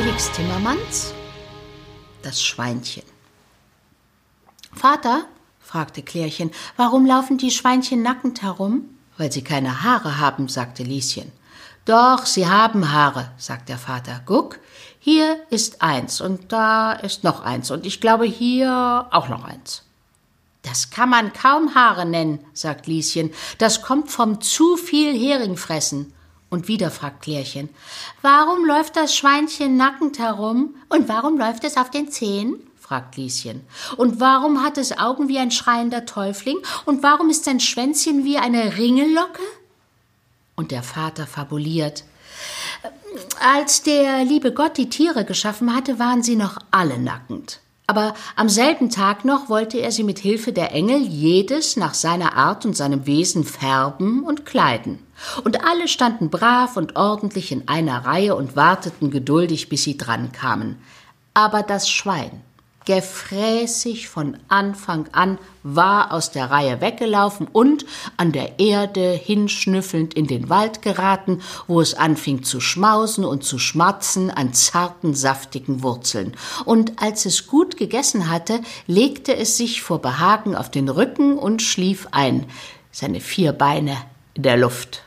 Felix Timmermans Das Schweinchen Vater, fragte Klärchen, warum laufen die Schweinchen nackend herum? Weil sie keine Haare haben, sagte Lieschen. Doch, sie haben Haare, sagt der Vater. Guck, hier ist eins und da ist noch eins und ich glaube hier auch noch eins. Das kann man kaum Haare nennen, sagt Lieschen. Das kommt vom zu viel Heringfressen. Und wieder fragt Klärchen, warum läuft das Schweinchen nackend herum und warum läuft es auf den Zehen? fragt Lieschen. Und warum hat es Augen wie ein schreiender Täufling und warum ist sein Schwänzchen wie eine Ringellocke? Und der Vater fabuliert. Als der liebe Gott die Tiere geschaffen hatte, waren sie noch alle nackend. Aber am selben Tag noch wollte er sie mit Hilfe der Engel jedes nach seiner Art und seinem Wesen färben und kleiden. Und alle standen brav und ordentlich in einer Reihe und warteten geduldig, bis sie dran kamen. Aber das Schwein, gefräßig von Anfang an, war aus der Reihe weggelaufen und an der Erde hinschnüffelnd in den Wald geraten, wo es anfing zu schmausen und zu schmatzen an zarten, saftigen Wurzeln. Und als es gut gegessen hatte, legte es sich vor Behagen auf den Rücken und schlief ein, seine vier Beine in der Luft.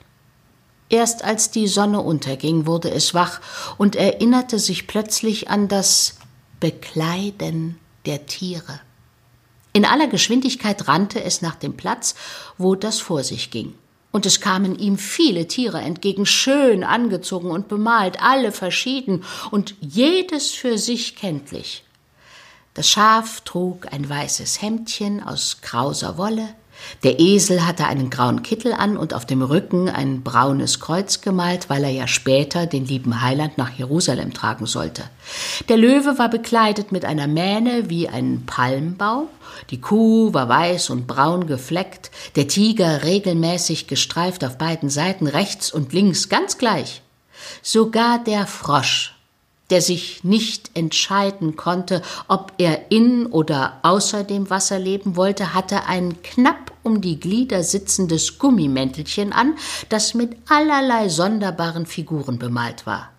Erst als die Sonne unterging, wurde es wach und erinnerte sich plötzlich an das Bekleiden der Tiere. In aller Geschwindigkeit rannte es nach dem Platz, wo das vor sich ging. Und es kamen ihm viele Tiere entgegen, schön angezogen und bemalt, alle verschieden und jedes für sich kenntlich. Das Schaf trug ein weißes Hemdchen aus krauser Wolle, der Esel hatte einen grauen Kittel an und auf dem Rücken ein braunes Kreuz gemalt, weil er ja später den lieben Heiland nach Jerusalem tragen sollte. Der Löwe war bekleidet mit einer Mähne wie ein Palmbaum, die Kuh war weiß und braun gefleckt, der Tiger regelmäßig gestreift auf beiden Seiten, rechts und links, ganz gleich. Sogar der Frosch der sich nicht entscheiden konnte, ob er in oder außer dem Wasser leben wollte, hatte ein knapp um die Glieder sitzendes Gummimäntelchen an, das mit allerlei sonderbaren Figuren bemalt war.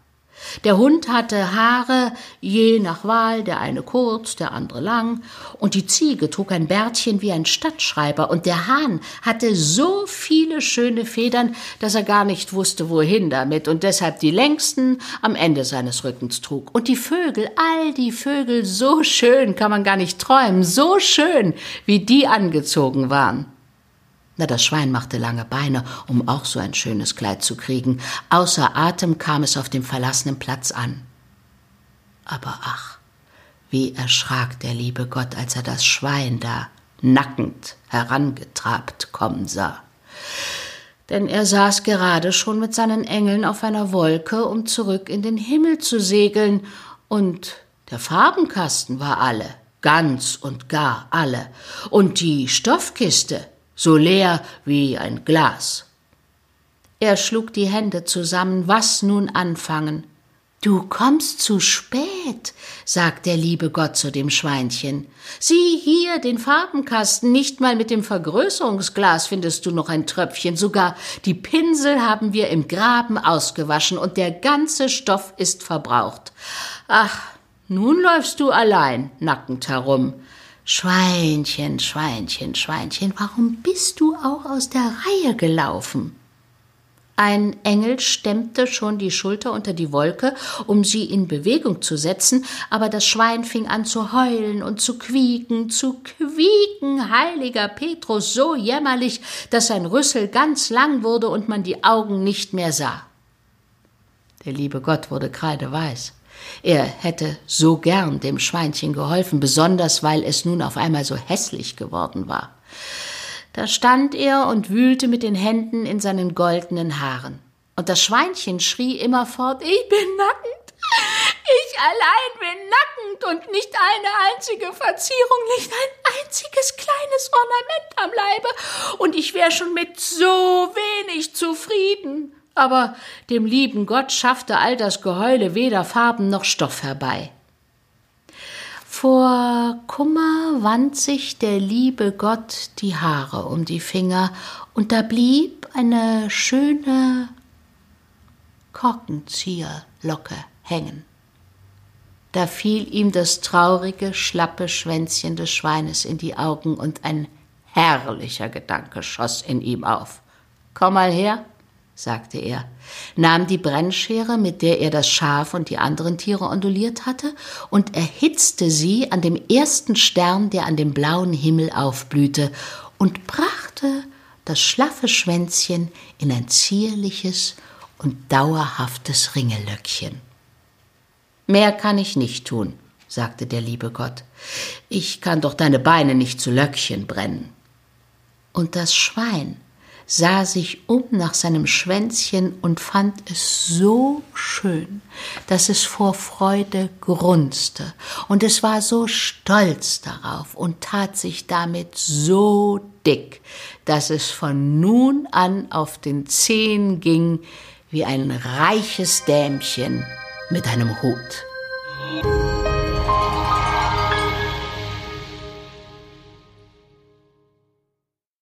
Der Hund hatte Haare, je nach Wahl, der eine kurz, der andere lang, und die Ziege trug ein Bärtchen wie ein Stadtschreiber, und der Hahn hatte so viele schöne Federn, dass er gar nicht wusste, wohin damit, und deshalb die längsten am Ende seines Rückens trug. Und die Vögel, all die Vögel, so schön kann man gar nicht träumen, so schön, wie die angezogen waren. Na, das Schwein machte lange Beine, um auch so ein schönes Kleid zu kriegen. Außer Atem kam es auf dem verlassenen Platz an. Aber ach, wie erschrak der liebe Gott, als er das Schwein da nackend herangetrabt kommen sah. Denn er saß gerade schon mit seinen Engeln auf einer Wolke, um zurück in den Himmel zu segeln, und der Farbenkasten war alle, ganz und gar alle, und die Stoffkiste, so leer wie ein Glas. Er schlug die Hände zusammen, was nun anfangen? Du kommst zu spät, sagt der liebe Gott zu dem Schweinchen. Sieh hier den Farbenkasten, nicht mal mit dem Vergrößerungsglas findest du noch ein Tröpfchen, sogar die Pinsel haben wir im Graben ausgewaschen und der ganze Stoff ist verbraucht. Ach, nun läufst du allein nackend herum. Schweinchen, Schweinchen, Schweinchen, warum bist du auch aus der Reihe gelaufen? Ein Engel stemmte schon die Schulter unter die Wolke, um sie in Bewegung zu setzen, aber das Schwein fing an zu heulen und zu quieken, zu quieken, heiliger Petrus, so jämmerlich, dass sein Rüssel ganz lang wurde und man die Augen nicht mehr sah. Der liebe Gott wurde kreideweiß. Er hätte so gern dem Schweinchen geholfen, besonders weil es nun auf einmal so hässlich geworden war. Da stand er und wühlte mit den Händen in seinen goldenen Haaren. Und das Schweinchen schrie immerfort, ich bin nackend, ich allein bin nackend und nicht eine einzige Verzierung, nicht ein einziges kleines Ornament am Leibe, und ich wäre schon mit so wenig zufrieden. Aber dem lieben Gott schaffte all das Geheule weder Farben noch Stoff herbei. Vor Kummer wand sich der liebe Gott die Haare um die Finger, und da blieb eine schöne Korkenzieherlocke hängen. Da fiel ihm das traurige, schlappe Schwänzchen des Schweines in die Augen und ein herrlicher Gedanke schoss in ihm auf. Komm mal her, sagte er, nahm die Brennschere, mit der er das Schaf und die anderen Tiere onduliert hatte, und erhitzte sie an dem ersten Stern, der an dem blauen Himmel aufblühte, und brachte das schlaffe Schwänzchen in ein zierliches und dauerhaftes Ringelöckchen. Mehr kann ich nicht tun, sagte der liebe Gott. Ich kann doch deine Beine nicht zu Löckchen brennen. Und das Schwein sah sich um nach seinem Schwänzchen und fand es so schön, dass es vor Freude grunzte, und es war so stolz darauf und tat sich damit so dick, dass es von nun an auf den Zehen ging wie ein reiches Dämchen mit einem Hut.